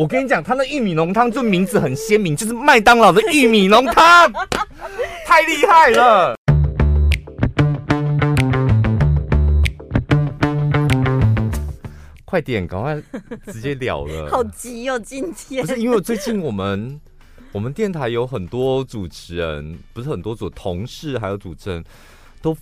我跟你讲，他那玉米浓汤就名字很鲜明，就是麦当劳的玉米浓汤，太厉害了。快点，赶快直接了了。好急哦，今天不是因为最近我们我们电台有很多主持人，不是很多组同事，还有主持人都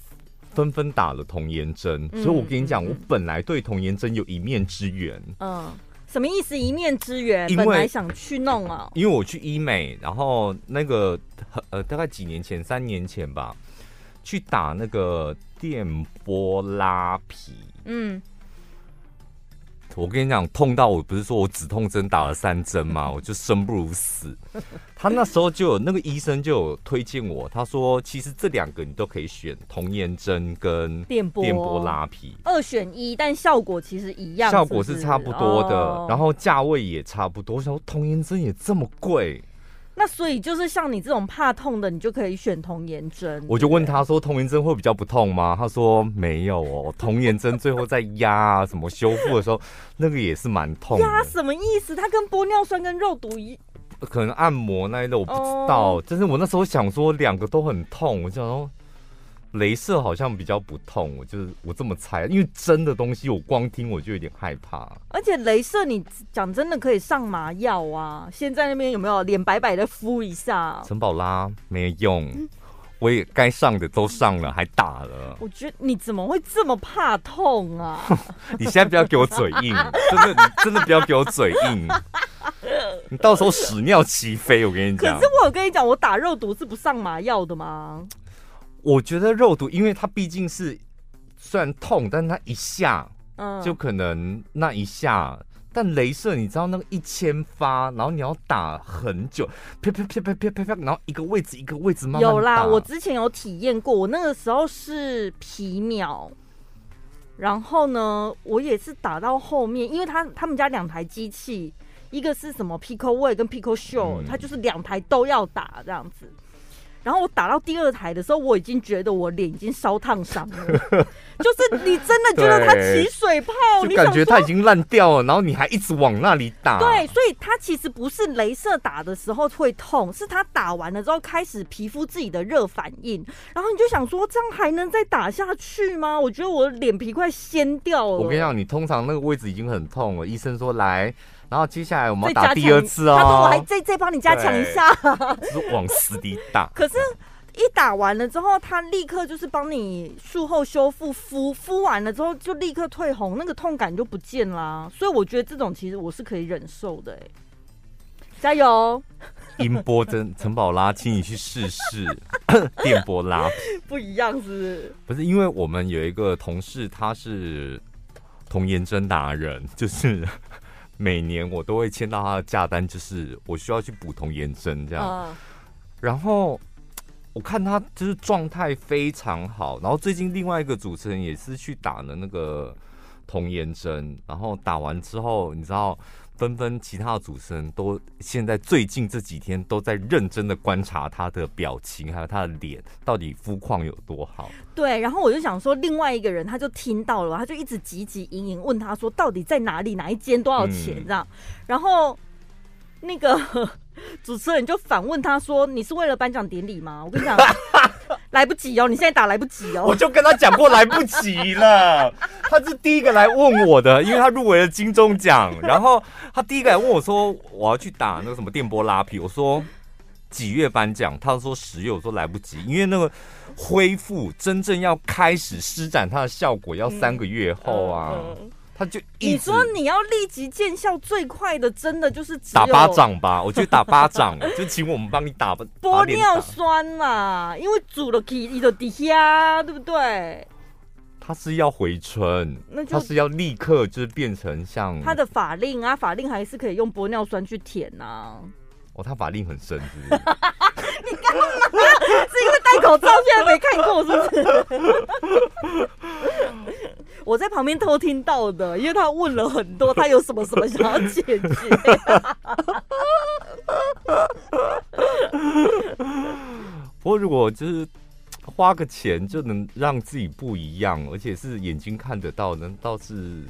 纷纷打了童颜针，嗯、所以我跟你讲，嗯、我本来对童颜针有一面之缘。嗯，什么意思？一面之缘？本来想去弄啊，因为我去医美，然后那个呃，大概几年前，三年前吧，去打那个电波拉皮。嗯。我跟你讲，痛到我不是说我止痛针打了三针吗？我就生不如死。他那时候就有那个医生就有推荐我，他说其实这两个你都可以选，童颜针跟电波电波拉皮二选一，但效果其实一样，效果是差不多的，然后价位也差不多。我想说童颜针也这么贵。那所以就是像你这种怕痛的，你就可以选童颜针。我就问他说：“童颜针会比较不痛吗？”他说：“没有哦，童颜针最后在压啊什么修复的时候，那个也是蛮痛。”压什么意思？它跟玻尿酸跟肉毒一可能按摩那一类我不知道。Oh. 但是我那时候想说两个都很痛，我就想说。镭射好像比较不痛，我就是我这么猜，因为真的东西我光听我就有点害怕。而且镭射你讲真的可以上麻药啊，现在那边有没有脸白白的敷一下？陈宝拉没用，嗯、我也该上的都上了，还打了。我觉得你怎么会这么怕痛啊？你现在不要给我嘴硬，真的真的不要给我嘴硬，你到时候屎尿齐飞，我跟你讲。可是我有跟你讲，我打肉毒是不上麻药的吗？我觉得肉毒，因为它毕竟是虽然痛，但是它一下，嗯，就可能那一下。嗯、但镭射，你知道那个一千发，然后你要打很久，啪啪啪啪啪啪啪，然后一个位置一个位置慢慢。有啦，我之前有体验过，我那个时候是皮秒，然后呢，我也是打到后面，因为他他们家两台机器，一个是什么 PicoWay 跟 PICO SHOW，它就是两台都要打这样子。然后我打到第二台的时候，我已经觉得我脸已经烧烫伤了，就是你真的觉得它起水泡，你感觉它已经烂掉了，然后你还一直往那里打。对，所以它其实不是镭射打的时候会痛，是它打完了之后开始皮肤自己的热反应，然后你就想说这样还能再打下去吗？我觉得我的脸皮快掀掉了。我跟你讲，你通常那个位置已经很痛了，医生说来。然后接下来我们要打第二次哦，他说我还再再帮你加强一下，就是往死里打。可是，一打完了之后，他立刻就是帮你术后修复，敷敷完了之后就立刻退红，那个痛感就不见啦。所以我觉得这种其实我是可以忍受的，哎，加油！音波针陈宝拉，请你去试试 电波拉，不一样是不是？不是，因为我们有一个同事，他是童颜针达人，就是。每年我都会签到他的价单，就是我需要去补童颜针这样。Uh. 然后我看他就是状态非常好。然后最近另外一个主持人也是去打了那个童颜针，然后打完之后，你知道。纷纷，其他的主持人都现在最近这几天都在认真的观察他的表情，还有他的脸到底肤况有多好。对，然后我就想说，另外一个人他就听到了，他就一直急急营营问他说，到底在哪里，哪一间多少钱这样。嗯、然后那个 主持人就反问他说：“你是为了颁奖典礼吗？”我跟你讲。来不及哦！你现在打来不及哦！我就跟他讲过来不及了。他是第一个来问我的，因为他入围了金钟奖。然后他第一个来问我说：“我要去打那个什么电波拉皮。”我说：“几月颁奖？”他说：“十月。”我说：“来不及，因为那个恢复真正要开始施展它的效果要三个月后啊。嗯”嗯他就你说你要立即见效最快的，真的就是打巴掌吧？我觉得打巴掌，就请我们帮你打吧。玻尿酸嘛，因为煮了可以的底下，对不对？他是要回春，那就他是要立刻就是变成像他的法令啊，法令还是可以用玻尿酸去舔呐、啊。哦，他法令很深，是不是？你干嘛？是因为戴口罩现在没看过，是不是？我在旁边偷听到的，因为他问了很多，他有什么什么想要解决。不过如果就是花个钱就能让自己不一样，而且是眼睛看得到，那倒是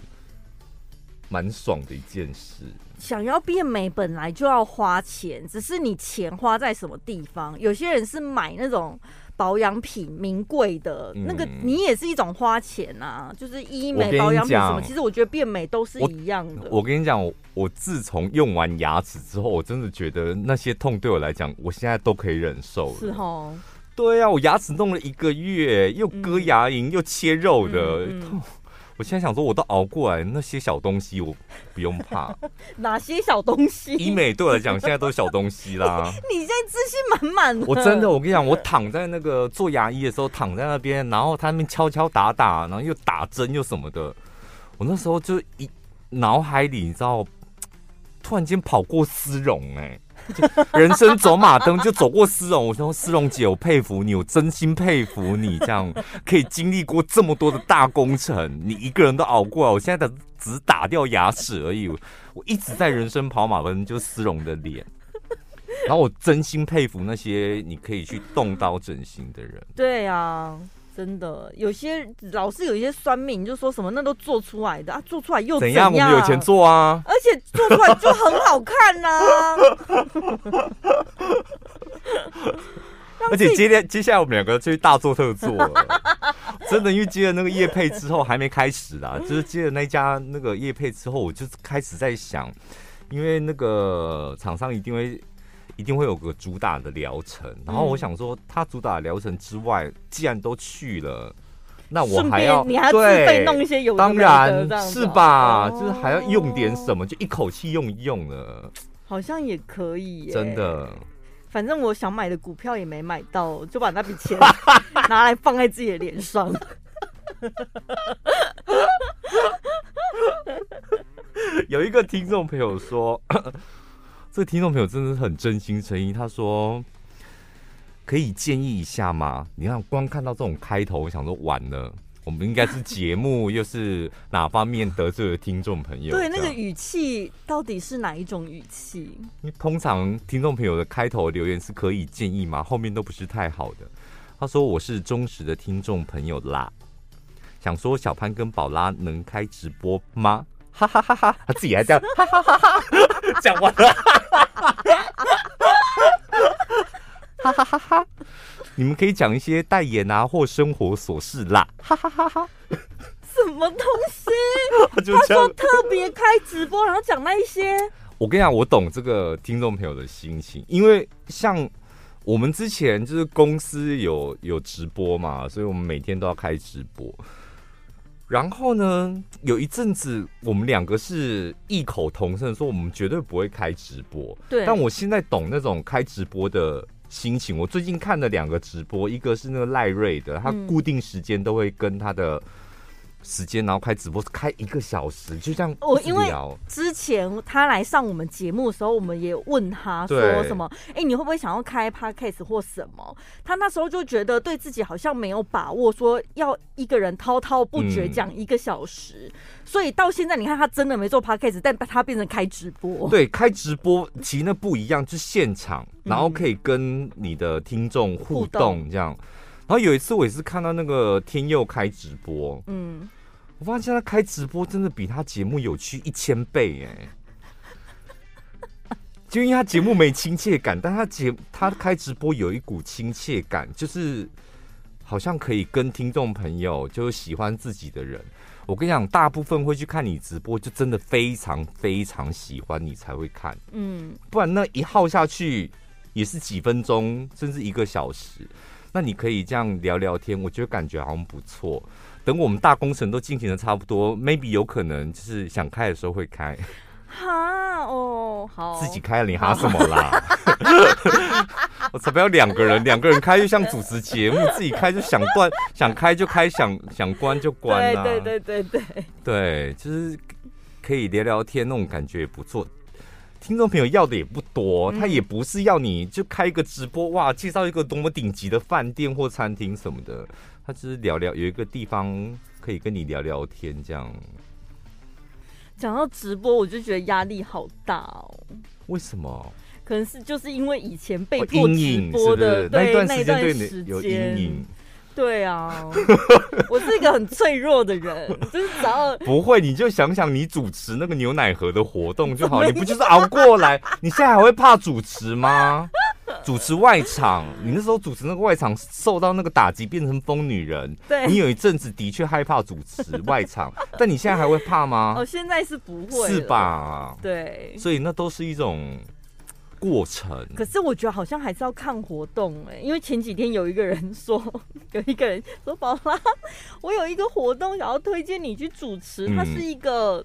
蛮爽的一件事。想要变美本来就要花钱，只是你钱花在什么地方。有些人是买那种保养品名贵的，嗯、那个你也是一种花钱啊。就是医美保养品什么，其实我觉得变美都是一样的。我，我跟你讲，我我自从用完牙齿之后，我真的觉得那些痛对我来讲，我现在都可以忍受了。是哦，对啊，我牙齿弄了一个月，又割牙龈，嗯、又切肉的。嗯嗯我现在想说，我都熬过来，那些小东西我不用怕。哪些小东西？医美对我来讲，现在都是小东西啦。你现在自信满满。我真的，我跟你讲，我躺在那个做牙医的时候，躺在那边，然后他们敲敲打打，然后又打针又什么的。我那时候就一脑海里，你知道，突然间跑过丝绒哎。人生走马灯就走过丝绒，我说丝绒姐，我佩服你，我真心佩服你，这样 可以经历过这么多的大工程，你一个人都熬过来。我现在的只打掉牙齿而已，我一直在人生跑马灯，就丝绒的脸。然后我真心佩服那些你可以去动刀整形的人。对啊。真的，有些老是有一些酸命就说什么那都做出来的啊，做出来又怎样？我们有钱做啊，而且做出来就很好看呐、啊。而且接连接下来我们两个就去大做特做了，真的，因为接了那个叶配之后还没开始啦，就是接了那家那个叶配之后，我就开始在想，因为那个厂商一定会。一定会有个主打的疗程，然后我想说，他主打疗程之外，既然都去了，那我还要你还要自费弄一些有当然是吧，哦、就是还要用点什么，就一口气用一用了，好像也可以耶，真的。反正我想买的股票也没买到，就把那笔钱拿来放在自己的脸上。有一个听众朋友说。这个听众朋友真的是很真心诚意，他说可以建议一下吗？你看，光看到这种开头，我想说完了，我们应该是节目又是哪方面得罪了听众朋友？对，那个语气到底是哪一种语气？因为通常听众朋友的开头留言是可以建议吗？后面都不是太好的。他说我是忠实的听众朋友啦，想说小潘跟宝拉能开直播吗？哈哈哈哈，他自己还这样，哈哈哈哈，讲完了，哈哈哈哈。哈，你们可以讲一些代言啊或生活琐事啦，哈哈哈哈，什么东西？他说特别开直播，然后讲那一些。我跟你讲，我懂这个听众朋友的心情，因为像我们之前就是公司有有直播嘛，所以我们每天都要开直播。然后呢，有一阵子我们两个是异口同声说，我们绝对不会开直播。对。但我现在懂那种开直播的心情。我最近看了两个直播，一个是那个赖瑞的，他固定时间都会跟他的。时间，然后开直播，开一个小时，就这样。我因为之前他来上我们节目的时候，我们也问他说什么？哎，你会不会想要开 podcast 或什么？他那时候就觉得对自己好像没有把握，说要一个人滔滔不绝讲一个小时。嗯、所以到现在，你看他真的没做 podcast，但他变成开直播。对，开直播其实那不一样，就是现场，然后可以跟你的听众互动这样。然后有一次我也是看到那个天佑开直播，嗯，我发现他开直播真的比他节目有趣一千倍哎，就因为他节目没亲切感，但他节他开直播有一股亲切感，就是好像可以跟听众朋友，就是喜欢自己的人，我跟你讲，大部分会去看你直播，就真的非常非常喜欢你才会看，嗯，不然那一耗下去也是几分钟，甚至一个小时。那你可以这样聊聊天，我觉得感觉好像不错。等我们大工程都进行的差不多，maybe 有可能就是想开的时候会开。哈哦，好，自己开了你哈什么啦？我才不要两个人，两个人开就像主持节目，自己开就想断，想开就开，想想关就关啊。对对对对对，对，就是可以聊聊天，那种感觉也不错。听众朋友要的也不多，他也不是要你就开一个直播哇，介绍一个多么顶级的饭店或餐厅什么的，他只是聊聊，有一个地方可以跟你聊聊天这样。讲到直播，我就觉得压力好大哦。为什么？可能是就是因为以前被迫直播的，哦、阴影是是那一段时间对你有阴影。对啊，我是一个很脆弱的人，就是只要 不会，你就想想你主持那个牛奶盒的活动就好，你不就是熬过来？你现在还会怕主持吗？主持外场，你那时候主持那个外场受到那个打击，变成疯女人。对，你有一阵子的确害怕主持外场，但你现在还会怕吗？哦，现在是不会，是吧？对，所以那都是一种过程。可是我觉得好像还是要看活动哎、欸，因为前几天有一个人说，有一个人说宝拉，我有一个活动想要推荐你去主持，它是一个。嗯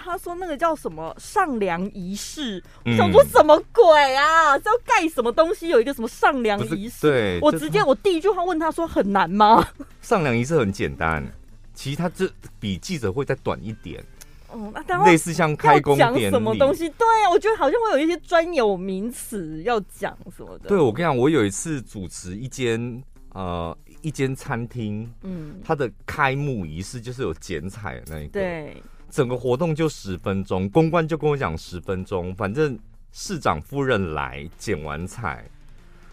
他说那个叫什么上梁仪式，我想说什么鬼啊？是要盖什么东西？有一个什么上梁仪式？对，我直接我第一句话问他说很难吗？上梁仪式很简单，其实他这比记者会再短一点。哦，那类似像开工典礼什么东西？对啊，我觉得好像会有一些专有名词要讲什么的。对，我跟你讲，我有一次主持一间呃一间餐厅，嗯，它的开幕仪式就是有剪彩的那一个。对。整个活动就十分钟，公关就跟我讲十分钟，反正市长夫人来剪完彩，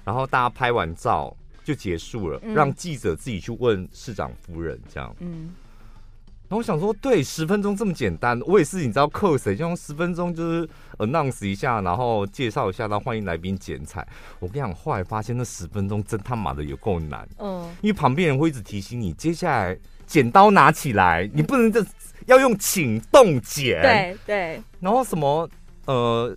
然后大家拍完照就结束了，嗯、让记者自己去问市长夫人这样。嗯，然后我想说，对，十分钟这么简单，我也是，你知道扣谁？就用十分钟就是 announce 一下，然后介绍一下，然后欢迎来宾剪彩。我跟你讲，后来发现那十分钟真他妈的有够难。嗯，因为旁边人会一直提醒你，接下来剪刀拿起来，你不能这。要用请动剪，对对，然后什么呃，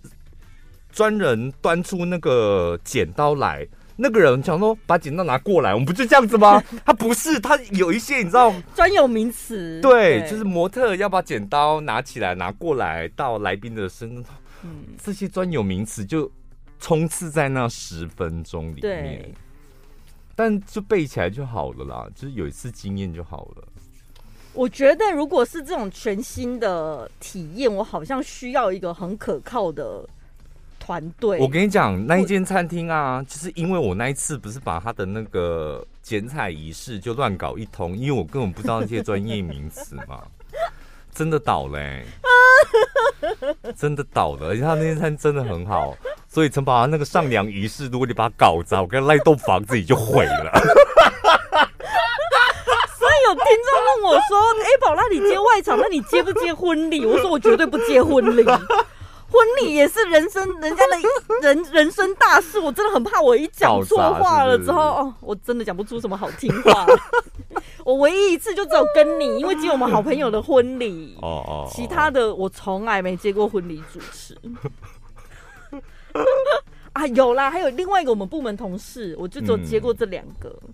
专人端出那个剪刀来，那个人想说把剪刀拿过来，我们不就这样子吗？他不是，他有一些你知道专有名词，对，对。就是模特要把剪刀拿起来拿过来到来宾的身，嗯，这些专有名词就冲刺在那十分钟里面，但就背起来就好了啦，就是有一次经验就好了。我觉得，如果是这种全新的体验，我好像需要一个很可靠的团队。我跟你讲，那一间餐厅啊，就是因为我那一次不是把他的那个剪彩仪式就乱搞一通，因为我根本不知道那些专业名词嘛，真的倒嘞、欸，真的倒了。而且他那间餐真的很好，所以曾把他那个上梁仪式，如果你把它搞砸，我跟那栋房子也就毁了。有听众问我说：“哎、欸，宝拉，你接外场，那你接不接婚礼？”我说：“我绝对不接婚礼，婚礼也是人生人家的 人人生大事，我真的很怕我一讲错话了之后，哦，我真的讲不出什么好听话。我唯一一次就只有跟你，因为只有我们好朋友的婚礼，哦哦，其他的我从来没接过婚礼主持。啊，有啦，还有另外一个我们部门同事，我就只有接过这两个、嗯、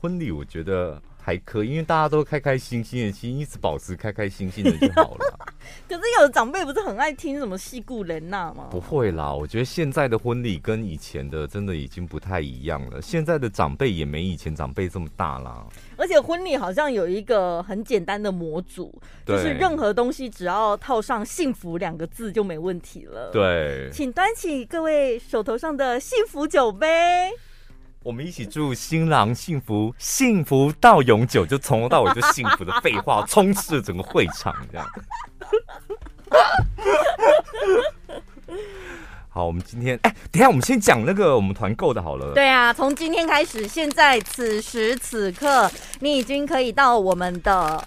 婚礼，我觉得。”还可以，因为大家都开开心心的，其实一直保持开开心心的就好了。可是有的长辈不是很爱听什么戏故人呐吗？不会啦，我觉得现在的婚礼跟以前的真的已经不太一样了。现在的长辈也没以前长辈这么大啦。而且婚礼好像有一个很简单的模组，就是任何东西只要套上“幸福”两个字就没问题了。对，请端起各位手头上的幸福酒杯。我们一起祝新郎幸福，幸福到永久，就从头到尾就幸福的废话充斥了整个会场，这样。好，我们今天哎，等一下我们先讲那个我们团购的好了。对啊，从今天开始，现在此时此刻，你已经可以到我们的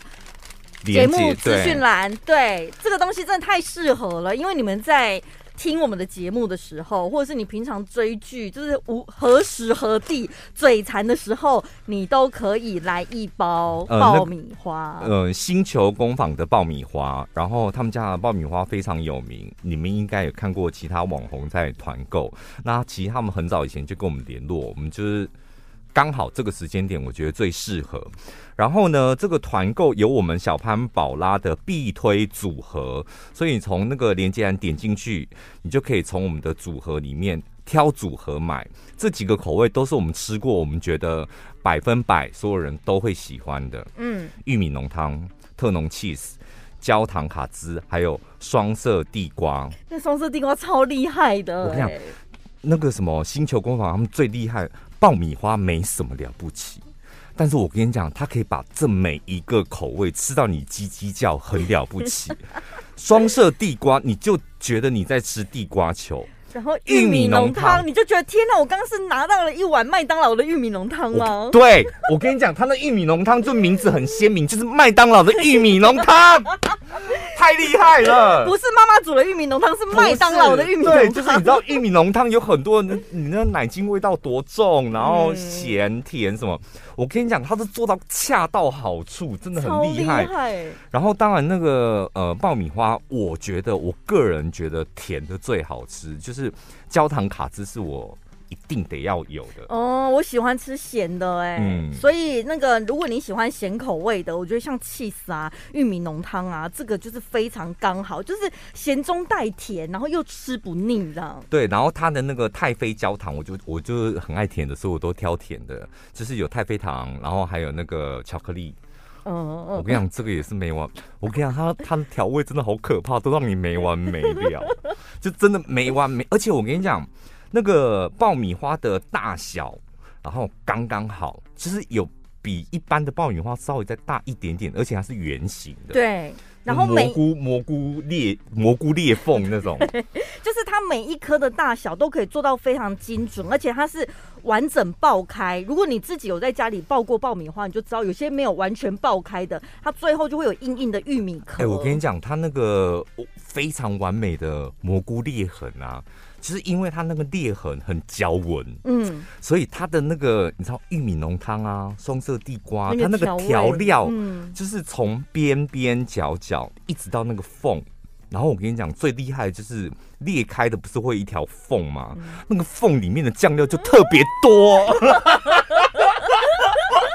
节目资讯栏。对，这个东西真的太适合了，因为你们在。听我们的节目的时候，或者是你平常追剧，就是无何时何地嘴馋的时候，你都可以来一包爆米花。呃，呃，星球工坊的爆米花，然后他们家的爆米花非常有名，你们应该有看过其他网红在团购。那其实他们很早以前就跟我们联络，我们就是。刚好这个时间点，我觉得最适合。然后呢，这个团购有我们小潘宝拉的必推组合，所以你从那个连接栏点进去，你就可以从我们的组合里面挑组合买。这几个口味都是我们吃过，我们觉得百分百所有人都会喜欢的。嗯，玉米浓汤、特浓 cheese、焦糖卡兹，还有双色地瓜。那双色地瓜超厉害的，我跟你讲，那个什么星球工坊他们最厉害。爆米花没什么了不起，但是我跟你讲，他可以把这每一个口味吃到你叽叽叫，很了不起。双色地瓜，你就觉得你在吃地瓜球。然后玉米浓汤，你就觉得天哪！我刚刚是拿到了一碗麦当劳的玉米浓汤吗？对，我跟你讲，他那玉米浓汤就名字很鲜明，就是麦当劳的玉米浓汤，太厉害了！不是妈妈煮的玉米浓汤，是麦当劳的玉米浓汤。对，就是你知道玉米浓汤有很多，你那奶精味道多重，然后咸甜什么。我跟你讲，他是做到恰到好处，真的很厉害。厉害。然后当然那个呃爆米花，我觉得我个人觉得甜的最好吃，就是焦糖卡兹是我一定得要有的。哦，我喜欢吃咸的哎、欸，嗯，所以那个如果你喜欢咸口味的，我觉得像起司啊、玉米浓汤啊，这个就是非常刚好，就是咸中带甜，然后又吃不腻这样。对，然后它的那个太妃焦糖，我就我就很爱甜的，所以我都挑甜的，就是有太妃糖，然后还有那个巧克力。嗯我跟你讲，这个也是没完。我跟你讲，它它的调味真的好可怕，都让你没完没了，就真的没完没。而且我跟你讲，那个爆米花的大小，然后刚刚好，就是有比一般的爆米花稍微再大一点点，而且它是圆形的。对。然后蘑菇蘑菇裂蘑菇裂缝那种，就是它每一颗的大小都可以做到非常精准，而且它是完整爆开。如果你自己有在家里爆过爆米花，你就知道有些没有完全爆开的，它最后就会有硬硬的玉米壳。哎，我跟你讲，它那个非常完美的蘑菇裂痕啊。就是因为它那个裂痕很焦纹，嗯，所以它的那个你知道玉米浓汤啊，双色地瓜，它那个调料，嗯，就是从边边角角一直到那个缝，然后我跟你讲最厉害的就是裂开的不是会一条缝吗？那个缝里面的酱料就特别多。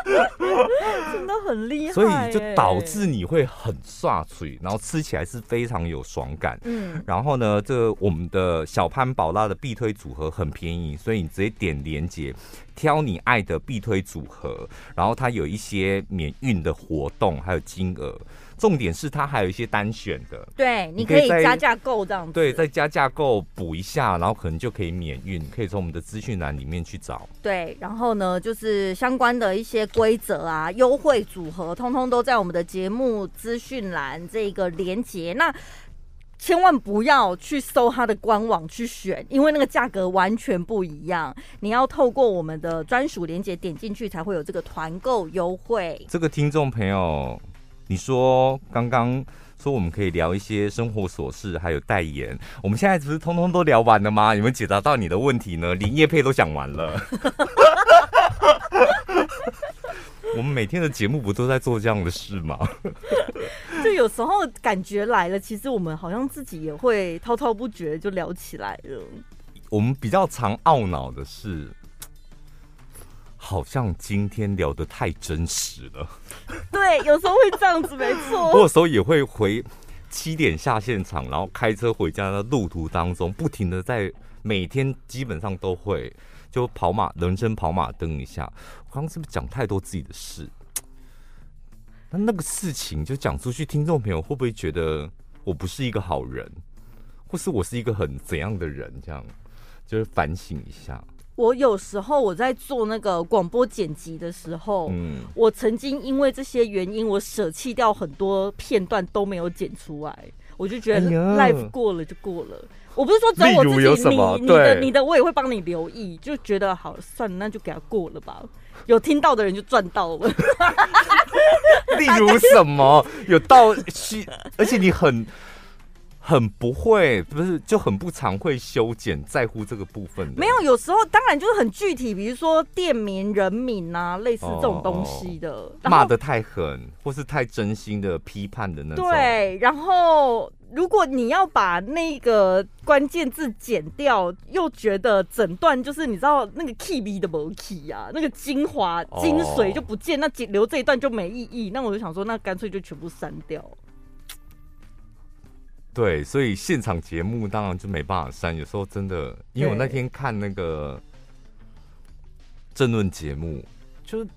真的很厉害，所以就导致你会很刷嘴，然后吃起来是非常有爽感。嗯，然后呢，这个我们的小潘宝拉的必推组合很便宜，所以你直接点连接，挑你爱的必推组合，然后它有一些免运的活动，还有金额。重点是它还有一些单选的，对，你可以加价购这样子，对，再加价购补一下，然后可能就可以免运，可以从我们的资讯栏里面去找。对，然后呢，就是相关的一些规则啊、优惠组合，通通都在我们的节目资讯栏这个连接。那千万不要去搜它的官网去选，因为那个价格完全不一样。你要透过我们的专属连接点进去，才会有这个团购优惠。这个听众朋友。你说刚刚说我们可以聊一些生活琐事，还有代言，我们现在不是通通都聊完了吗？有没有解答到你的问题呢？连业配都讲完了。我们每天的节目不都在做这样的事吗？就有时候感觉来了，其实我们好像自己也会滔滔不绝就聊起来了。我们比较常懊恼的是。好像今天聊得太真实了。对，有时候会这样子，没错。我有时候也会回七点下现场，然后开车回家的路途当中，不停的在每天基本上都会就跑马人生跑马灯一下。我刚刚是不是讲太多自己的事？那那个事情就讲出去，听众朋友会不会觉得我不是一个好人，或是我是一个很怎样的人？这样就是反省一下。我有时候我在做那个广播剪辑的时候，嗯，我曾经因为这些原因，我舍弃掉很多片段都没有剪出来，我就觉得 life 过了就过了。我不是说只有我自己，你你的你的我也会帮你留意，就觉得好算了，那就给他过了吧。有听到的人就赚到了。例如什么有到去，而且你很。很不会，不是就很不常会修剪，在乎这个部分的。没有，有时候当然就是很具体，比如说店名、人名啊，类似这种东西的。骂的太狠，或是太真心的批判的那种。对，然后如果你要把那个关键字剪掉，又觉得整段就是你知道那个 key B 的没 key 啊，那个精华精髓就不见，那剪留这一段就没意义。那我就想说，那干脆就全部删掉。对，所以现场节目当然就没办法删。有时候真的，因为我那天看那个政论节目，就是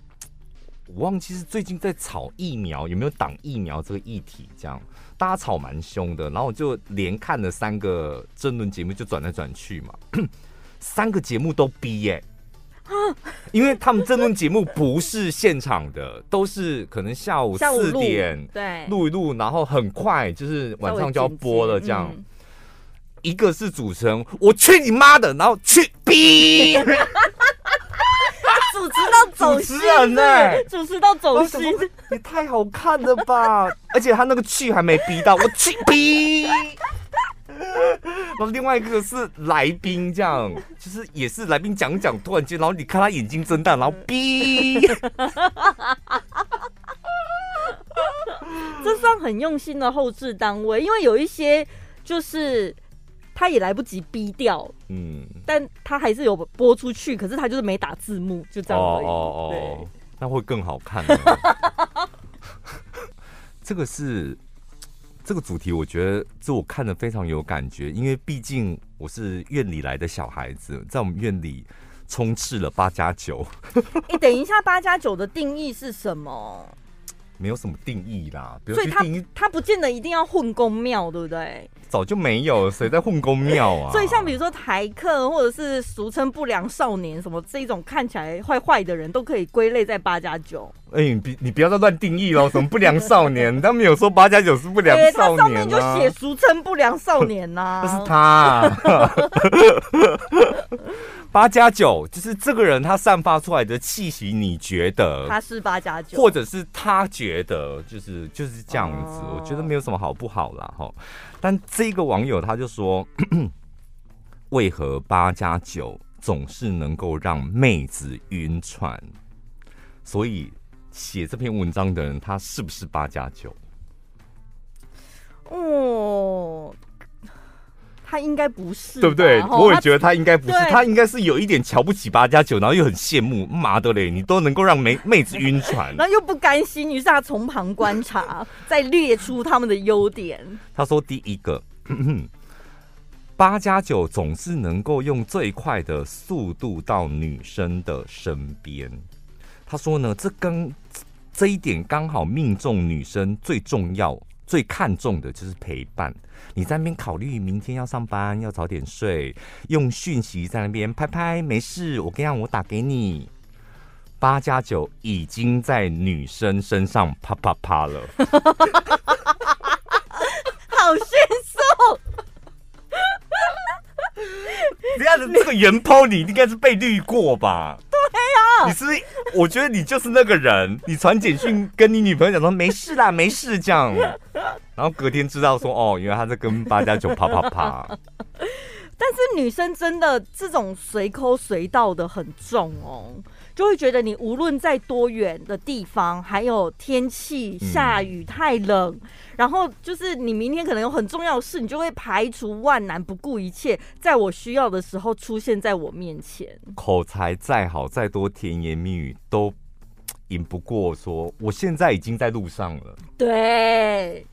我忘记是最近在炒疫苗有没有挡疫苗这个议题，这样大家吵蛮凶的。然后我就连看了三个政论节目，就转来转去嘛，三个节目都逼耶、欸。因为他们这档节目不是现场的，都是可能下午四点对。录一录，然后很快就是晚上就要播了，这样。一个是主持人，我去你妈的，然后去逼。主持到走心，主持到走心，也太好看了吧！而且他那个去还没逼到，我去逼。然后另外一个是来宾，这样 就是也是来宾讲讲，突然间，然后你看他眼睛睁大，然后逼。这算很用心的后置单位，因为有一些就是。他也来不及逼掉，嗯，但他还是有播出去，可是他就是没打字幕，就这样而已。哦哦哦，对，那会更好看。这个是这个主题，我觉得这我看的非常有感觉，因为毕竟我是院里来的小孩子，在我们院里充斥了八加九。你等一下，八加九的定义是什么？没有什么定义啦，所以他他不见得一定要混公庙，对不对？早就没有，谁在混公庙啊？所以像比如说台客，或者是俗称不良少年，什么这种看起来坏坏的人，都可以归类在八加九。哎、欸，你你不要再乱定义喽！什么不良少年？他们有说八加九是不良少年、啊欸、上面就写俗称不良少年呐、啊。这是他、啊。八加九就是这个人，他散发出来的气息，你觉得他是八加九，或者是他觉得就是就是这样子？哦、我觉得没有什么好不好啦。哈。但这个网友他就说：“ 为何八加九总是能够让妹子晕船？所以。”写这篇文章的人，他是不是八加九？哦，他应该不是，对不对？我也觉得他应该不是，他应该是有一点瞧不起八加九，然后又很羡慕，妈的嘞，你都能够让妹妹子晕船，然后又不甘心，于是他从旁观察，再列出他们的优点。他说：“第一个，八加九总是能够用最快的速度到女生的身边。”他说呢，这跟这一点刚好命中女生最重要、最看重的就是陪伴。你在那边考虑明天要上班，要早点睡，用讯息在那边拍拍，没事，我跟你讲，我打给你。八加九已经在女生身上啪啪啪了，好迅速。这样的这个原 po 你应该是被绿过吧？对呀，你是不是？我觉得你就是那个人。你传简讯跟你女朋友讲说没事啦，没事这样，然后隔天知道说哦，原来他在跟八加九啪啪啪。但是女生真的这种随抠随到的很重哦。就会觉得你无论在多远的地方，还有天气下雨太冷，嗯、然后就是你明天可能有很重要的事，你就会排除万难，不顾一切，在我需要的时候出现在我面前。口才再好，再多甜言蜜语都赢不过说我现在已经在路上了。对，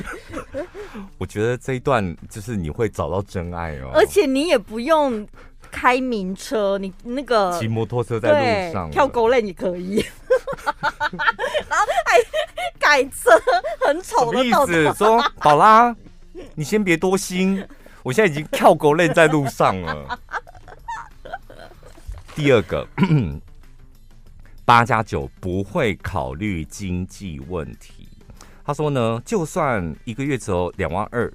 我觉得这一段就是你会找到真爱哦，而且你也不用。开名车，你那个骑摩托车在路上跳沟类，你可以，然后还改车，很丑的意思。说宝拉，你先别多心，我现在已经跳沟类在路上了。第二个，八加九不会考虑经济问题。他说呢，就算一个月只有两万二。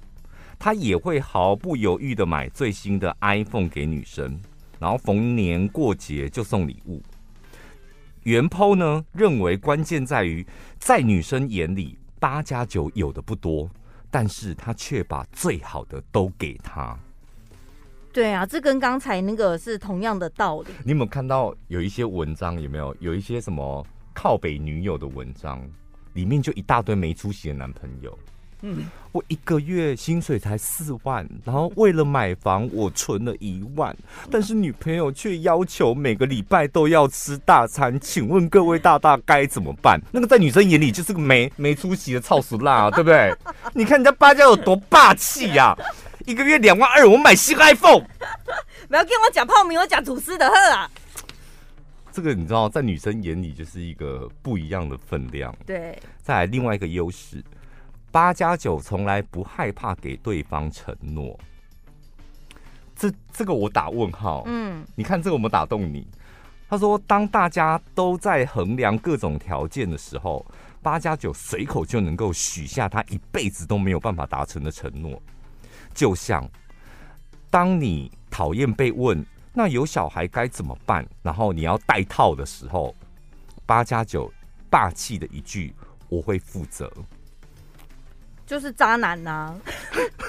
他也会毫不犹豫的买最新的 iPhone 给女生，然后逢年过节就送礼物。原 PO 呢认为关键在于，在女生眼里八加九有的不多，但是他却把最好的都给她。对啊，这跟刚才那个是同样的道理。你有没有看到有一些文章？有没有有一些什么靠北女友的文章？里面就一大堆没出息的男朋友。嗯，我一个月薪水才四万，然后为了买房，我存了一万，但是女朋友却要求每个礼拜都要吃大餐，请问各位大大该怎么办？那个在女生眼里就是个没没出息的臭俗辣，对不对？你看人家芭蕉有多霸气呀！一个月两万二，我买新 iPhone，不要跟我讲泡面，我讲吐司的喝啊！这个你知道，在女生眼里就是一个不一样的分量。对，再来另外一个优势。八加九从来不害怕给对方承诺，这这个我打问号。嗯，你看这个有没有打动你？他说，当大家都在衡量各种条件的时候，八加九随口就能够许下他一辈子都没有办法达成的承诺，就像当你讨厌被问那有小孩该怎么办，然后你要带套的时候，八加九霸气的一句“我会负责”，就是渣男呐、啊！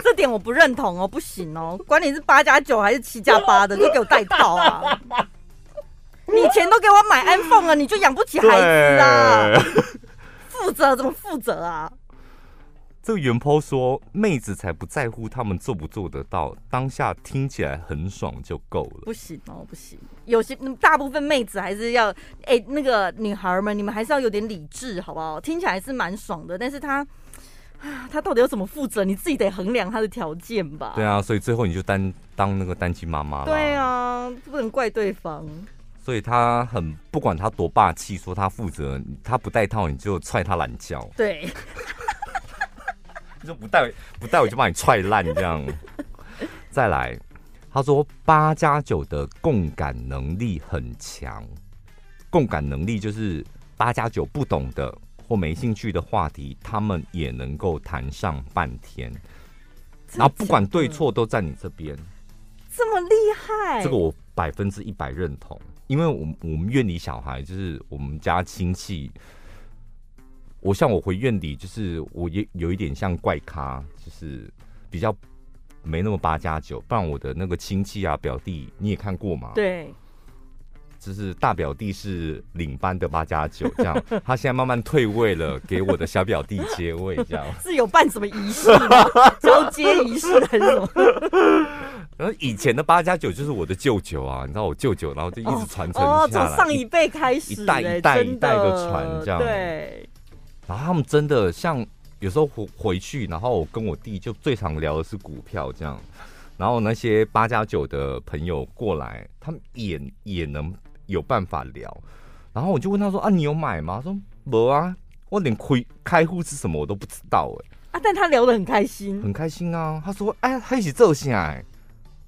这点我不认同哦，不行哦，管你是八加九还是七加八的，就给我戴套啊！你钱都给我买 iPhone 了，你就养不起孩子啊？负责怎么负责啊？这个原 po 说，妹子才不在乎他们做不做得到，当下听起来很爽就够了。不行哦，不行，有些大部分妹子还是要，哎、欸，那个女孩们，你们还是要有点理智，好不好？听起来是蛮爽的，但是他，啊，他到底要怎么负责？你自己得衡量他的条件吧。对啊，所以最后你就单当那个单亲妈妈了。对啊，不能怪对方。所以他很不管他多霸气，说他负责，他不带套你就踹他懒觉。对。就不带不带我就把你踹烂这样。再来，他说八加九的共感能力很强，共感能力就是八加九不懂的或没兴趣的话题，他们也能够谈上半天，然后不管对错都在你这边，这么厉害？这个我百分之一百认同，因为我我们院里小孩就是我们家亲戚。我像我回院里，就是我也有一点像怪咖，就是比较没那么八加九。不然我的那个亲戚啊、表弟，你也看过吗？对，就是大表弟是领班的八加九，这样。他现在慢慢退位了，给我的小表弟接位，这样。是有办什么仪式吗？交接仪式还是什么？然后以前的八加九就是我的舅舅啊，你知道我舅舅，然后就一直传承下来，哦，从上一辈开始，一代一代一代的传，这样。对。然后他们真的像有时候回回去，然后我跟我弟就最常聊的是股票这样。然后那些八加九的朋友过来，他们也也能有办法聊。然后我就问他说：“啊，你有买吗？”他说：“没啊，我连开开户是什么我都不知道。”哎，啊，但他聊得很开心，很开心啊。他说：“哎，他一起做起来，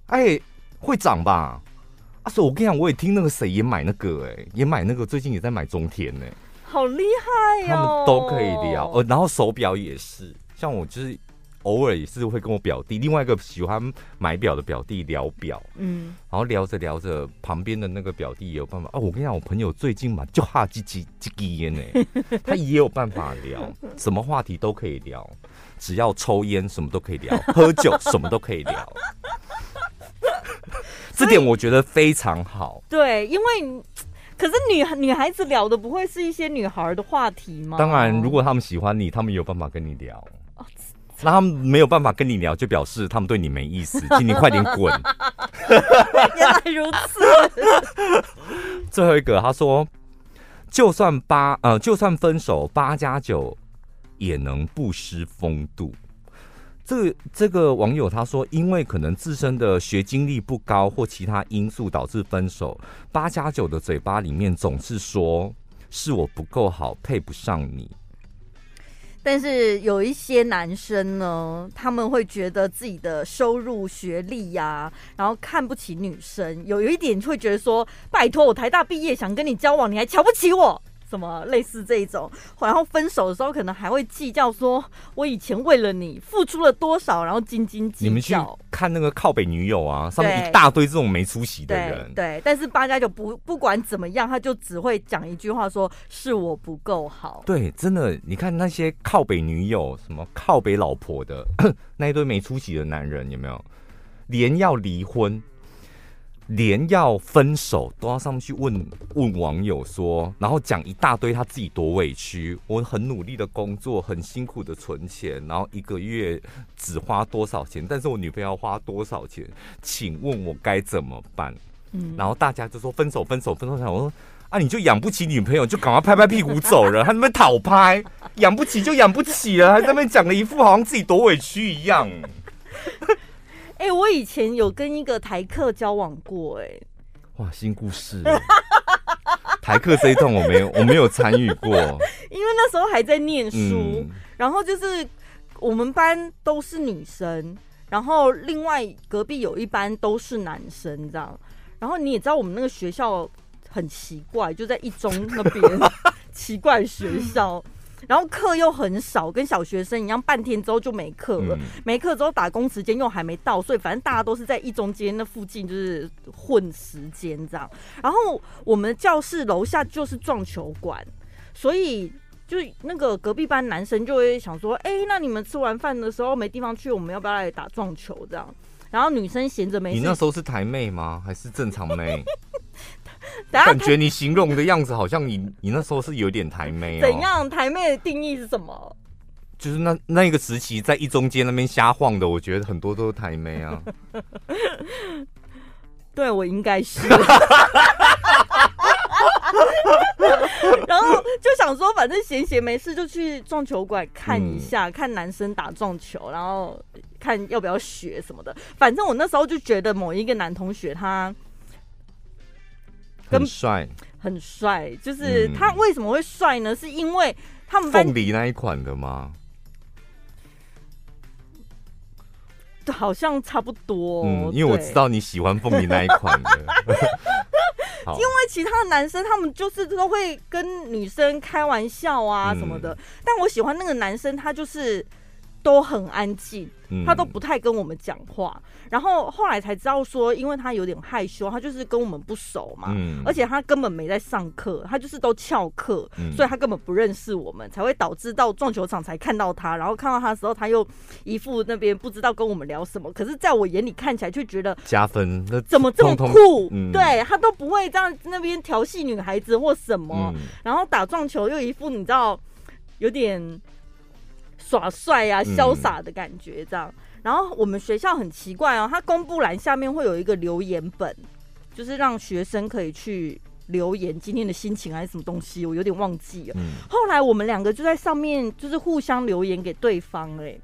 哎，会涨吧？”啊，所以我跟你讲，我也听那个谁也买那个，哎，也买那个，最近也在买中天呢。好厉害呀、哦！他们都可以聊，呃，然后手表也是，像我就是偶尔也是会跟我表弟，另外一个喜欢买表的表弟聊表，嗯，然后聊着聊着，旁边的那个表弟也有办法。哦，我跟你讲，我朋友最近嘛就哈叽叽叽叽烟呢，他也有办法聊，什么话题都可以聊，只要抽烟什么都可以聊，喝酒什么都可以聊，这点我觉得非常好。对，因为。可是女女孩子聊的不会是一些女孩的话题吗？当然，如果他们喜欢你，他们有办法跟你聊。那他们没有办法跟你聊，就表示他们对你没意思，请你快点滚。原来如此。最后一个，他说，就算八呃，就算分手八加九，也能不失风度。这个这个网友他说，因为可能自身的学经历不高或其他因素导致分手。八加九的嘴巴里面总是说是我不够好，配不上你。但是有一些男生呢，他们会觉得自己的收入、学历呀、然后看不起女生。有有一点会觉得说，拜托，我台大毕业想跟你交往，你还瞧不起我。什么类似这一种，然后分手的时候可能还会计较，说我以前为了你付出了多少，然后斤斤计较。你们去看那个靠北女友啊，上面一大堆这种没出息的人。对，对，但是八家九不不管怎么样，他就只会讲一句话说，说是我不够好。对，真的，你看那些靠北女友，什么靠北老婆的 那一堆没出息的男人，有没有？连要离婚。连要分手都要上去问问网友说，然后讲一大堆他自己多委屈，我很努力的工作，很辛苦的存钱，然后一个月只花多少钱，但是我女朋友要花多少钱，请问我该怎么办？嗯，然后大家就说分手分手分手，我说啊，你就养不起女朋友，就赶快拍拍屁股走人，他那边讨拍，养不起就养不起了，还在那边讲了一副好像自己多委屈一样。哎、欸，我以前有跟一个台客交往过、欸，哎，哇，新故事！台客这一段我没有，我没有参与过，因为那时候还在念书，嗯、然后就是我们班都是女生，然后另外隔壁有一班都是男生，这样，然后你也知道我们那个学校很奇怪，就在一中那边 奇怪学校。然后课又很少，跟小学生一样，半天之后就没课了。嗯、没课之后打工时间又还没到，所以反正大家都是在一中间那附近就是混时间这样。然后我们教室楼下就是撞球馆，所以就那个隔壁班男生就会想说：“哎、欸，那你们吃完饭的时候没地方去，我们要不要来打撞球？”这样。然后女生闲着没事。你那时候是台妹吗？还是正常妹？感觉你形容的样子好像你你那时候是有点台妹哦。怎样？台妹的定义是什么？就是那那个时期在一中街那边瞎晃的，我觉得很多都是台妹啊。对，我应该是。然后就想说，反正闲闲没事就去撞球馆看一下，嗯、看男生打撞球，然后看要不要学什么的。反正我那时候就觉得某一个男同学他。很帅，很帅，就是他为什么会帅呢？嗯、是因为他们凤梨那一款的吗？好像差不多。嗯，因为我知道你喜欢凤梨那一款的。因为其他的男生他们就是都会跟女生开玩笑啊什么的，嗯、但我喜欢那个男生，他就是。都很安静，他都不太跟我们讲话。嗯、然后后来才知道说，因为他有点害羞，他就是跟我们不熟嘛。嗯、而且他根本没在上课，他就是都翘课，嗯、所以他根本不认识我们，才会导致到撞球场才看到他。然后看到他的时候，他又一副那边不知道跟我们聊什么。可是在我眼里看起来，就觉得加分。那怎么这么酷？嗯、对他都不会这样那边调戏女孩子或什么。嗯、然后打撞球又一副你知道有点。耍帅呀、啊，潇洒的感觉这样。嗯、然后我们学校很奇怪哦，它公布栏下面会有一个留言本，就是让学生可以去留言今天的心情还是什么东西，我有点忘记了。嗯、后来我们两个就在上面就是互相留言给对方、欸，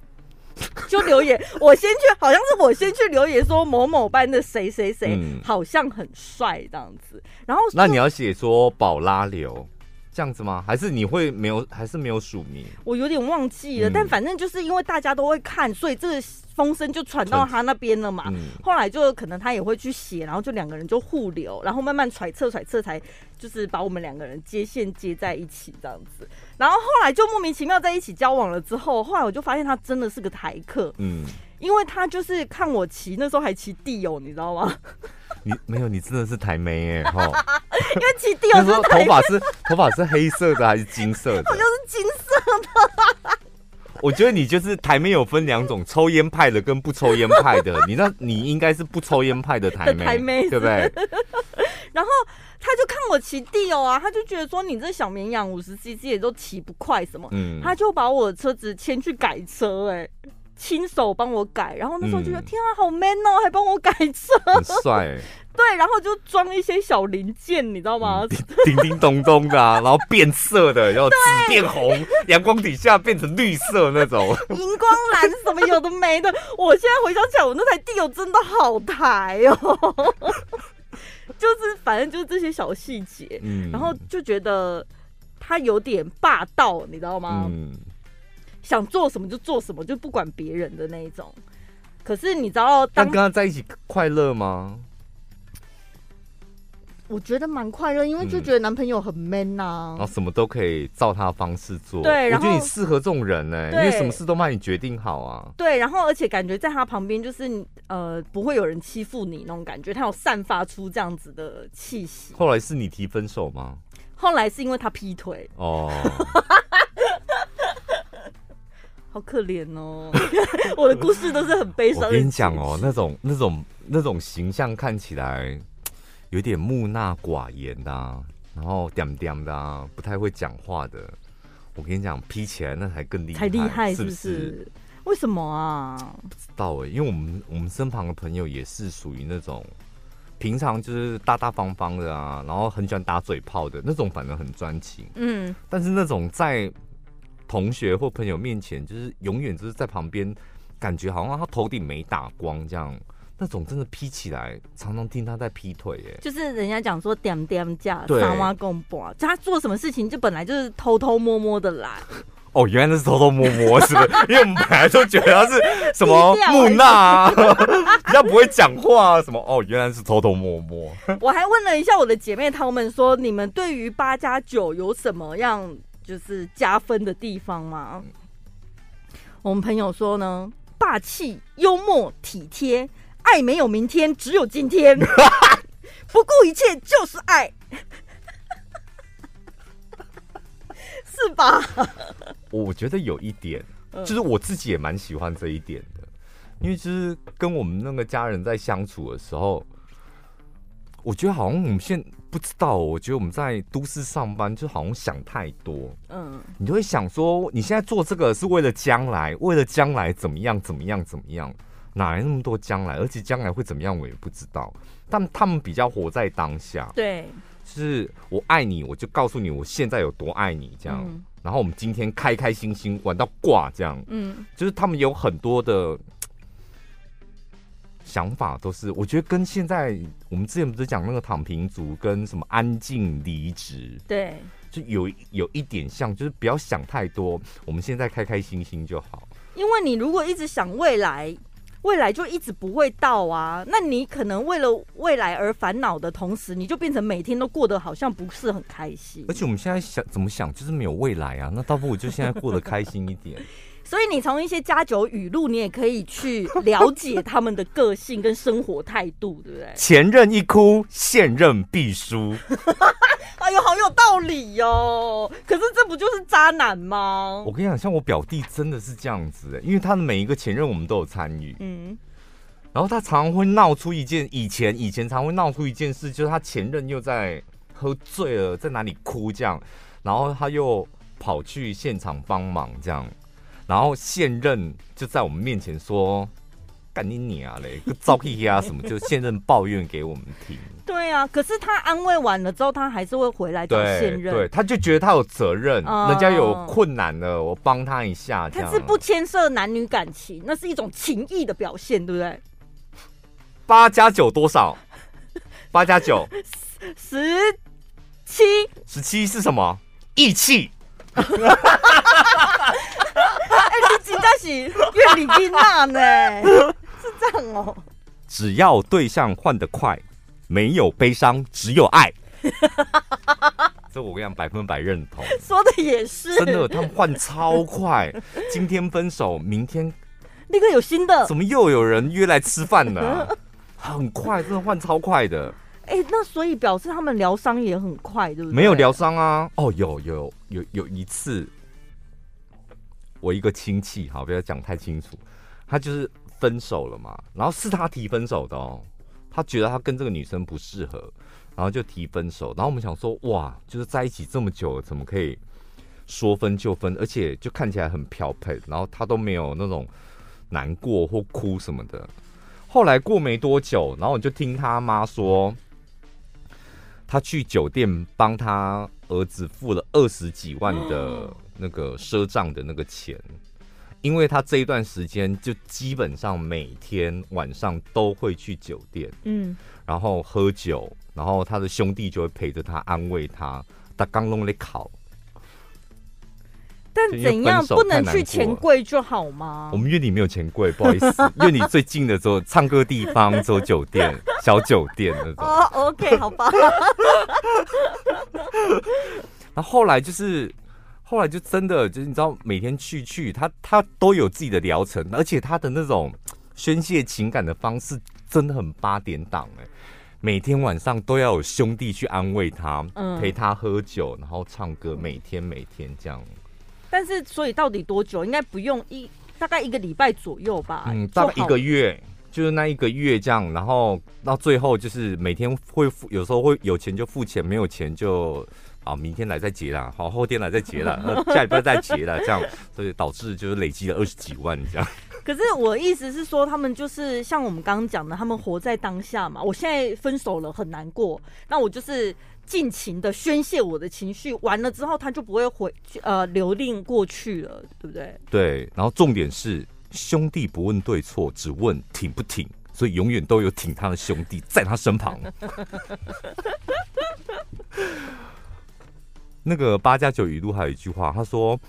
哎，就留言，我先去，好像是我先去留言说某某班的谁谁谁好像很帅这样子。然后那你要写说宝拉流。这样子吗？还是你会没有？还是没有署名？我有点忘记了，嗯、但反正就是因为大家都会看，所以这个风声就传到他那边了嘛。嗯、后来就可能他也会去写，然后就两个人就互留，然后慢慢揣测揣测，才就是把我们两个人接线接在一起这样子。然后后来就莫名其妙在一起交往了之后，后来我就发现他真的是个台客，嗯，因为他就是看我骑，那时候还骑地友，你知道吗？你没有，你真的是台妹耶！哈，因为骑地友是头发是头发是黑色的还是金色的？我就是金色的。我觉得你就是台妹有分两种，抽烟派的跟不抽烟派的。你那，你应该是不抽烟派的台妹，台妹对不对？然后他就看我骑地哦啊，他就觉得说你这小绵羊五十 CC 也都骑不快什么，嗯，他就把我的车子牵去改车，哎。亲手帮我改，然后那时候就觉得、嗯、天啊，好 man 哦，还帮我改车，很帅、欸。对，然后就装一些小零件，你知道吗？叮、嗯、叮叮咚咚的、啊，然后变色的，然后紫变红，阳光底下变成绿色那种，荧光蓝什么有的没的。我现在回想起来，我那台地友真的好台哦，就是反正就是这些小细节，嗯、然后就觉得他有点霸道，你知道吗？嗯想做什么就做什么，就不管别人的那一种。可是你知道，当跟他在一起快乐吗？我觉得蛮快乐，因为就觉得男朋友很 man 呐、啊，然后什么都可以照他的方式做。对，然后我觉得你适合这种人呢、因为什么事都帮你决定好啊。对，然后而且感觉在他旁边就是呃不会有人欺负你那种感觉，他有散发出这样子的气息。后来是你提分手吗？后来是因为他劈腿哦。好可怜哦！我的故事都是很悲伤。我跟你讲哦，那种、那种、那种形象看起来有点木讷寡言的、啊，然后嗲嗲的、啊，不太会讲话的。我跟你讲，劈起来那才更厉害，才厉害，是不是？为什么啊？不知道哎、欸，因为我们我们身旁的朋友也是属于那种平常就是大大方方的啊，然后很喜欢打嘴炮的那种，反而很专情。嗯，但是那种在。同学或朋友面前，就是永远就是在旁边，感觉好像他头顶没打光这样，那种真的劈起来，常常听他在劈腿，哎，就是人家讲说点点架，三挖公婆，他做什么事情就本来就是偷偷摸摸的来。哦，原来那是偷偷摸摸，是不是？因为我们本来就觉得他是什么木讷啊，比较不会讲话啊，什么哦，原来是偷偷摸摸。我还问了一下我的姐妹，她们说，你们对于八加九有什么样？就是加分的地方嘛？我们朋友说呢，霸气、幽默、体贴，爱没有明天，只有今天，不顾一切就是爱，是吧？我觉得有一点，就是我自己也蛮喜欢这一点的，因为就是跟我们那个家人在相处的时候。我觉得好像我们现在不知道，我觉得我们在都市上班就好像想太多。嗯，你就会想说，你现在做这个是为了将来，为了将来怎么样怎么样怎么样，哪来那么多将来？而且将来会怎么样，我也不知道。但他们比较活在当下，对，就是我爱你，我就告诉你我现在有多爱你，这样。嗯，然后我们今天开开心心玩到挂，这样。嗯，就是他们有很多的。想法都是，我觉得跟现在我们之前不是讲那个躺平族跟什么安静离职，对，就有有一点像，就是不要想太多，我们现在开开心心就好。因为你如果一直想未来，未来就一直不会到啊。那你可能为了未来而烦恼的同时，你就变成每天都过得好像不是很开心。而且我们现在想怎么想，就是没有未来啊。那倒不如就现在过得开心一点。所以你从一些家酒语录，你也可以去了解他们的个性跟生活态度，对不对？前任一哭，现任必输。哎呦，好有道理哟、哦！可是这不就是渣男吗？我跟你讲，像我表弟真的是这样子，因为他的每一个前任我们都有参与。嗯。然后他常常会闹出一件，以前以前常会闹出一件事，就是他前任又在喝醉了，在哪里哭这样，然后他又跑去现场帮忙这样。然后现任就在我们面前说：“干你娘嘞，个糟屁啊什么？”就现任抱怨给我们听。对啊，可是他安慰完了之后，他还是会回来找现任。对，他就觉得他有责任，嗯、人家有困难了，我帮他一下。他是不牵涉男女感情，那是一种情谊的表现，对不对？八加九多少？八加九十七。十七是什么？义气。真的是怨李金娜呢？是这样哦。只要对象换得快，没有悲伤，只有爱。这我跟你讲，百分百认同。说的也是，真的，他们换超快。今天分手，明天立刻有新的。怎么又有人约来吃饭呢？很快，真的换超快的。哎，那所以表示他们疗伤也很快，对不对？没有疗伤啊。哦，有有有有一次。我一个亲戚，好，不要讲太清楚，他就是分手了嘛，然后是他提分手的哦，他觉得他跟这个女生不适合，然后就提分手，然后我们想说，哇，就是在一起这么久了，怎么可以说分就分，而且就看起来很漂配，然后他都没有那种难过或哭什么的。后来过没多久，然后我就听他妈说，他去酒店帮他儿子付了二十几万的。那个赊账的那个钱，因为他这一段时间就基本上每天晚上都会去酒店，嗯，然后喝酒，然后他的兄弟就会陪着他安慰他。他刚弄了考，但怎样不能去钱柜就好吗？我们院里没有钱柜，不好意思，院里最近的时候唱歌地方只有酒店，小酒店那种。哦，OK，好吧。那后来就是。后来就真的就是你知道，每天去去他他都有自己的疗程，而且他的那种宣泄情感的方式真的很八点档哎，每天晚上都要有兄弟去安慰他，嗯，陪他喝酒，然后唱歌，每天每天这样。但是所以到底多久？应该不用一大概一个礼拜左右吧？嗯，大概一个月，就是那一个月这样，然后到最后就是每天会付，有时候会有钱就付钱，没有钱就。好，明天来再结啦，好，后天来再结了，下礼拜再结了，这样，所以导致就是累积了二十几万这样。可是我的意思是说，他们就是像我们刚刚讲的，他们活在当下嘛。我现在分手了，很难过，那我就是尽情的宣泄我的情绪，完了之后他就不会回呃留恋过去了，对不对？对。然后重点是兄弟不问对错，只问挺不挺，所以永远都有挺他的兄弟在他身旁。那个八加九语录还有一句话，他说：“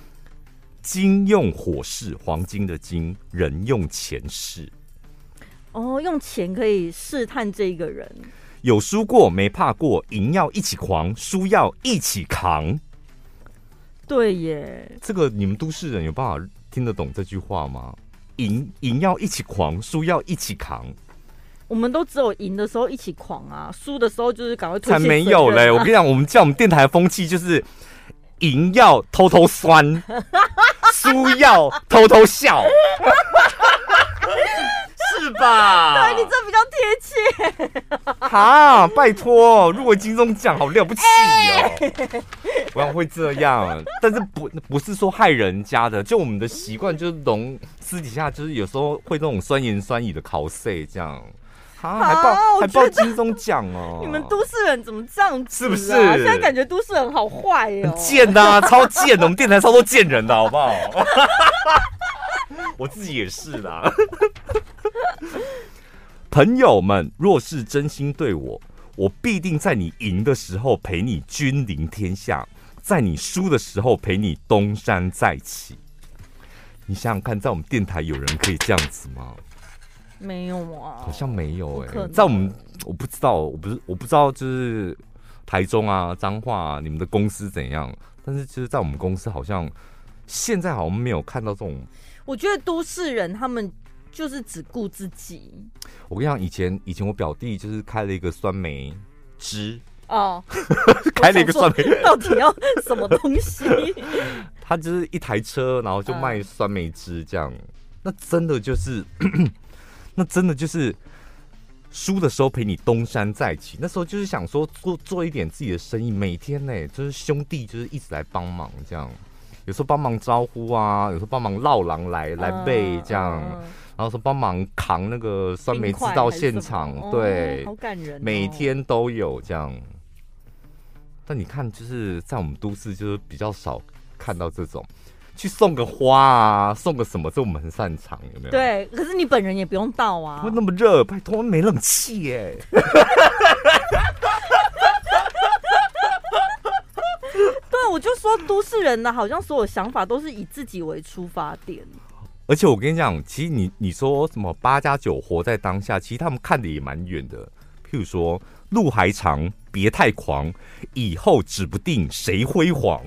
金用火试黄金的金，人用钱试。”哦，用钱可以试探这个人。有输过没怕过，赢要一起狂，输要一起扛。对耶，这个你们都市人有办法听得懂这句话吗？赢赢要一起狂，输要一起扛。我们都只有赢的时候一起狂啊，输的时候就是赶快。才没有嘞！我跟你讲，我们叫我们电台的风气就是赢要偷偷酸，输要偷偷笑。是吧？对，你这比较贴切。哈，拜托，入围金钟奖好了不起哦！不然会这样，但是不不是说害人家的，就我们的习惯就是容私底下就是有时候会那种酸言酸语的考试这样。啊，还报还报金钟奖哦！你们都市人怎么这样子？啊？是不是？现在感觉都市人好坏哦，贱呐，啊，超贱的！我们电台超多贱人的，好不好？我自己也是啦。朋友们，若是真心对我，我必定在你赢的时候陪你君临天下，在你输的时候陪你东山再起。你想想看，在我们电台有人可以这样子吗？没有啊，好像没有哎、欸。在我们，我不知道，我不是，我不知道，就是台中啊、彰化啊，你们的公司怎样？但是，其实，在我们公司，好像现在好像没有看到这种。我觉得都市人他们就是只顾自己。我跟你讲，以前以前我表弟就是开了一个酸梅汁哦，开了一个酸梅，到底要什么东西？他就是一台车，然后就卖酸梅汁这样。嗯、那真的就是。那真的就是输的时候陪你东山再起，那时候就是想说做做一点自己的生意，每天呢就是兄弟就是一直来帮忙这样，有时候帮忙招呼啊，有时候帮忙绕狼来来背这样，然后说帮忙扛那个酸梅汁到现场，对，好感人，每天都有这样。但你看，就是在我们都市就是比较少看到这种。去送个花啊，送个什么，这我们很擅长，有没有？对，可是你本人也不用到啊。不会那么热，拜托，没冷气耶。对，我就说都市人呢，好像所有想法都是以自己为出发点。而且我跟你讲，其实你你说什么八加九活在当下，其实他们看的也蛮远的。譬如说，路还长，别太狂，以后指不定谁辉煌。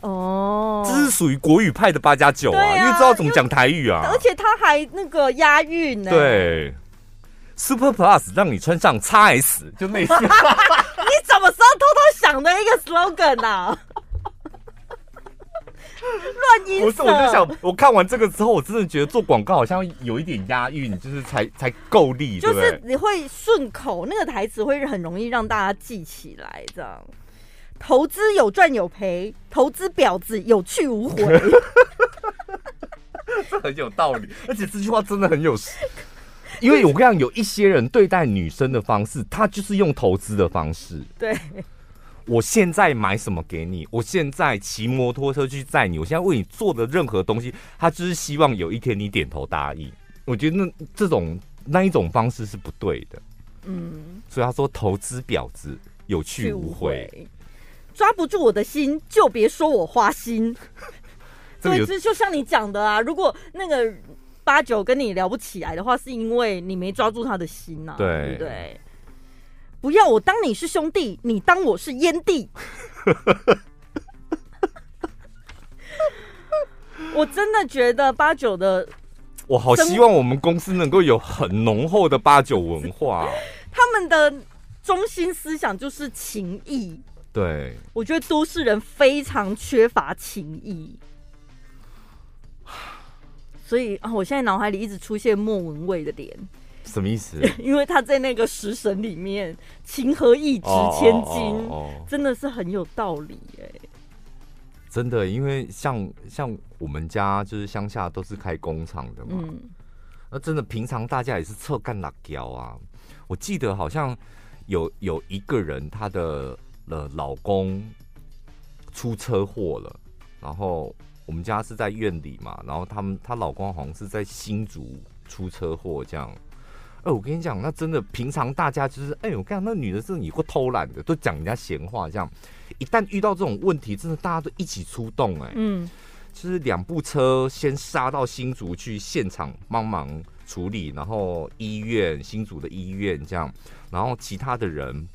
哦，这是属于国语派的八加九啊，因为知道怎么讲台语啊，而且他还那个押韵呢。对，Super Plus 让你穿上 XS，就那些。你什么时候偷偷想的一个 slogan 啊？乱音。不是，我就想，我看完这个之后，我真的觉得做广告好像有一点押韵，就是才才够力，就是你会顺口，那个台词会很容易让大家记起来，这样。投资有赚有赔，投资婊子有去无回。这很有道理，而且这句话真的很有，因为我跟你讲，有一些人对待女生的方式，他就是用投资的方式。对，我现在买什么给你，我现在骑摩托车去载你，我现在为你做的任何东西，他就是希望有一天你点头答应。我觉得那这种那一种方式是不对的。嗯，所以他说投资婊子有去无回。抓不住我的心，就别说我花心。对，这就像你讲的啊，如果那个八九跟你聊不起来的话，是因为你没抓住他的心呐、啊，对不对，不要我当你是兄弟，你当我是烟蒂。我真的觉得八九的，我好希望我们公司能够有很浓厚的八九文化。他们的中心思想就是情义。对，我觉得都市人非常缺乏情义，所以啊，我现在脑海里一直出现莫文蔚的脸，什么意思？因为他在那个食神里面，情和义值千金，真的是很有道理哎。真的，因为像像我们家就是乡下都是开工厂的嘛，嗯，那真的平常大家也是侧干辣椒啊。我记得好像有有一个人他的。的老公出车祸了，然后我们家是在院里嘛，然后他们她老公好像是在新竹出车祸这样。哎，我跟你讲，那真的平常大家就是，哎，我跟你讲，那女的是你会偷懒的，都讲人家闲话这样。一旦遇到这种问题，真的大家都一起出动，哎，嗯，就是两部车先杀到新竹去现场帮忙处理，然后医院新竹的医院这样，然后其他的人。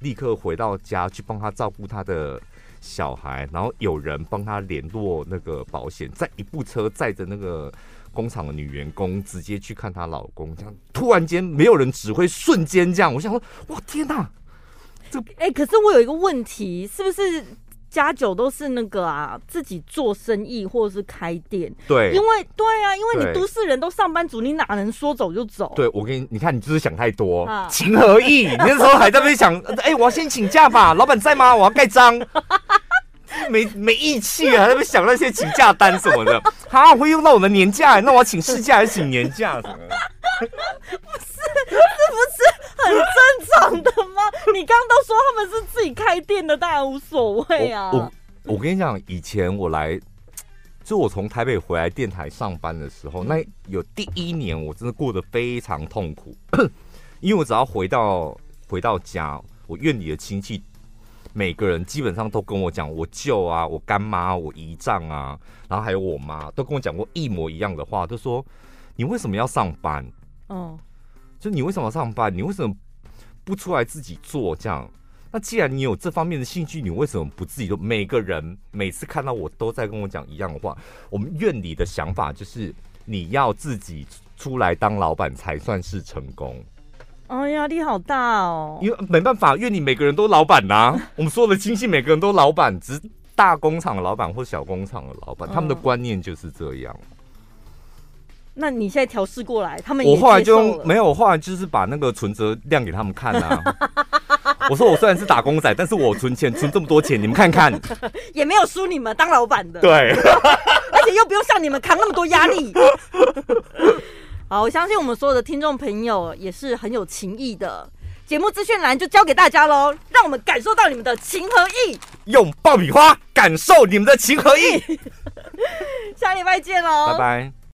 立刻回到家去帮他照顾他的小孩，然后有人帮他联络那个保险，在一部车载着那个工厂的女员工，直接去看她老公。这样突然间没有人指挥，瞬间这样，我想说，哇天哪！这哎、可是我有一个问题，是不是？家酒都是那个啊，自己做生意或者是开店。对，因为对啊，因为你都市人都上班族，你哪能说走就走？对，我跟你，你看你就是想太多，啊、情何以？你那时候还在那边想，哎、欸，我要先请假吧，老板在吗？我要盖章，没没义气啊，还在那边想那些请假单什么的。好，我会用到我的年假，那我要请事假还是请年假什么的？不是，是不是很正常的吗？你刚刚都说他们是自己开店的，当然无所谓啊。我我，我跟你讲，以前我来，就我从台北回来电台上班的时候，那有第一年我真的过得非常痛苦，因为我只要回到回到家，我院里的亲戚每个人基本上都跟我讲，我舅啊、我干妈、我姨丈啊，然后还有我妈，都跟我讲过一模一样的话，都说你为什么要上班？嗯，就你为什么要上班？你为什么不出来自己做这样？那既然你有这方面的兴趣，你为什么不自己做？每个人每次看到我都在跟我讲一样的话。我们院里的想法就是，你要自己出来当老板才算是成功。哦，压力好大哦。因为没办法，院里每个人都老板呐、啊。我们所有的亲戚每个人都老板，只是大工厂的老板或小工厂的老板，他们的观念就是这样。那你现在调试过来，他们我后来就没有，我后来就是把那个存折亮给他们看啊。我说我虽然是打工仔，但是我存钱存这么多钱，你们看看，也没有输你们当老板的。对，而且又不用像你们扛那么多压力。好，我相信我们所有的听众朋友也是很有情义的。节目资讯栏就交给大家喽，让我们感受到你们的情和义，用爆米花感受你们的情和义。下礼拜见喽，拜拜。